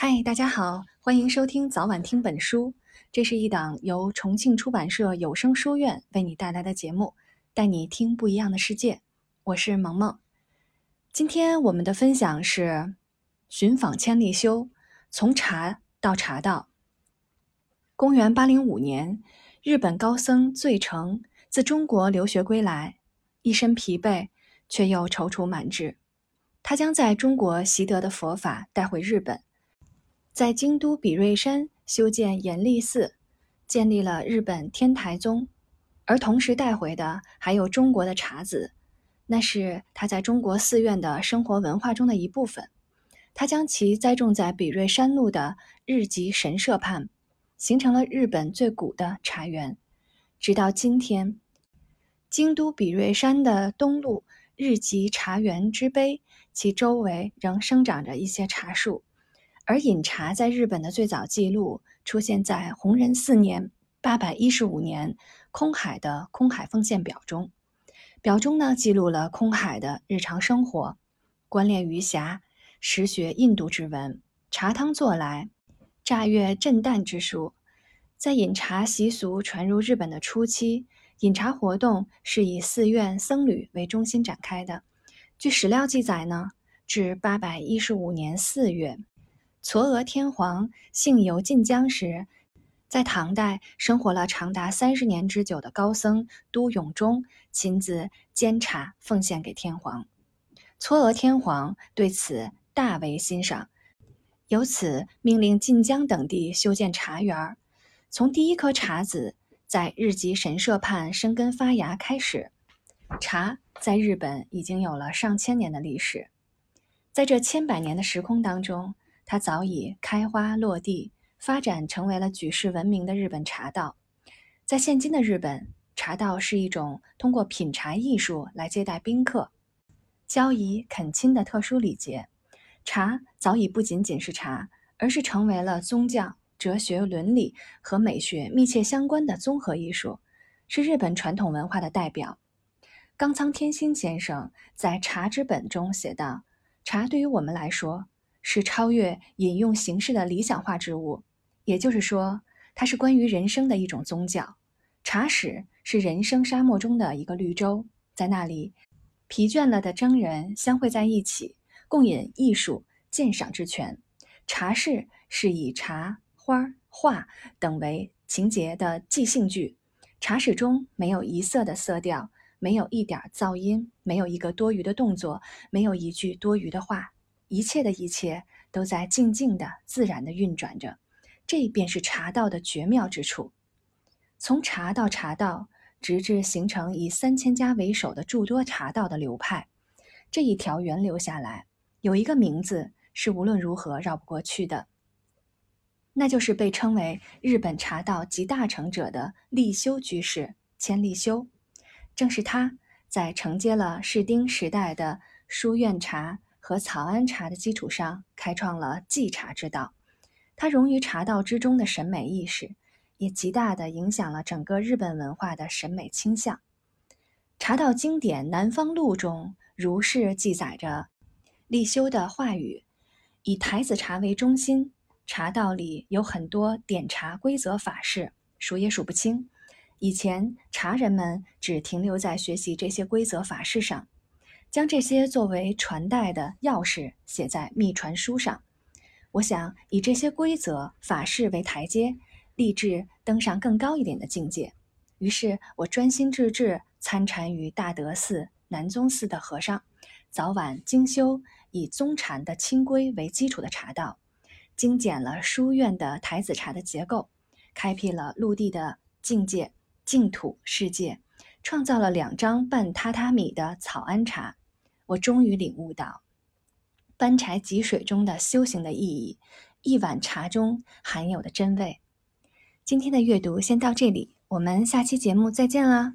嗨，大家好，欢迎收听早晚听本书。这是一档由重庆出版社有声书院为你带来的节目，带你听不一样的世界。我是萌萌。今天我们的分享是寻访千利休，从茶到茶道。公元八零五年，日本高僧醉成自中国留学归来，一身疲惫，却又踌躇满志。他将在中国习得的佛法带回日本。在京都比瑞山修建延历寺，建立了日本天台宗，而同时带回的还有中国的茶子，那是他在中国寺院的生活文化中的一部分。他将其栽种在比瑞山路的日吉神社畔，形成了日本最古的茶园。直到今天，京都比瑞山的东路日吉茶园之碑，其周围仍生长着一些茶树。而饮茶在日本的最早记录出现在弘仁四年（八百一十五年）空海的《空海奉献表》中。表中呢记录了空海的日常生活，观练鱼霞，实学印度之文，茶汤作来，乍阅震旦之书。在饮茶习俗传入日本的初期，饮茶活动是以寺院僧侣为中心展开的。据史料记载呢，至八百一十五年四月。嵯峨天皇幸游晋江时，在唐代生活了长达三十年之久的高僧都永忠亲自煎茶奉献给天皇。嵯峨天皇对此大为欣赏，由此命令晋江等地修建茶园。从第一颗茶籽在日吉神社畔生根发芽开始，茶在日本已经有了上千年的历史。在这千百年的时空当中，它早已开花落地，发展成为了举世闻名的日本茶道。在现今的日本，茶道是一种通过品茶艺术来接待宾客、交谊恳亲的特殊礼节。茶早已不仅仅是茶，而是成为了宗教、哲学、伦理和美学密切相关的综合艺术，是日本传统文化的代表。冈仓天心先生在《茶之本》中写道：“茶对于我们来说。”是超越引用形式的理想化之物，也就是说，它是关于人生的一种宗教。茶室是人生沙漠中的一个绿洲，在那里，疲倦了的僧人相会在一起，共饮艺术鉴赏之泉。茶室是以茶花画等为情节的即兴剧。茶室中没有一色的色调，没有一点噪音，没有一个多余的动作，没有一句多余的话。一切的一切都在静静的、自然的运转着，这便是茶道的绝妙之处。从茶到茶道，直至形成以三千家为首的诸多茶道的流派，这一条源流下来，有一个名字是无论如何绕不过去的，那就是被称为日本茶道集大成者的立修居士千利休。正是他在承接了室町时代的书院茶。和草庵茶的基础上，开创了寄茶之道。它融于茶道之中的审美意识，也极大地影响了整个日本文化的审美倾向。茶道经典《南方录》中如是记载着立修的话语：以台子茶为中心，茶道里有很多点茶规则法式，数也数不清。以前茶人们只停留在学习这些规则法式上。将这些作为传代的钥匙写在秘传书上，我想以这些规则法式为台阶，立志登上更高一点的境界。于是我专心致志参禅于大德寺、南宗寺的和尚，早晚精修以宗禅的清规为基础的茶道，精简了书院的台子茶的结构，开辟了陆地的境界净土世界，创造了两张半榻榻米的草庵茶。我终于领悟到，搬柴汲水中的修行的意义，一碗茶中含有的真味。今天的阅读先到这里，我们下期节目再见啦！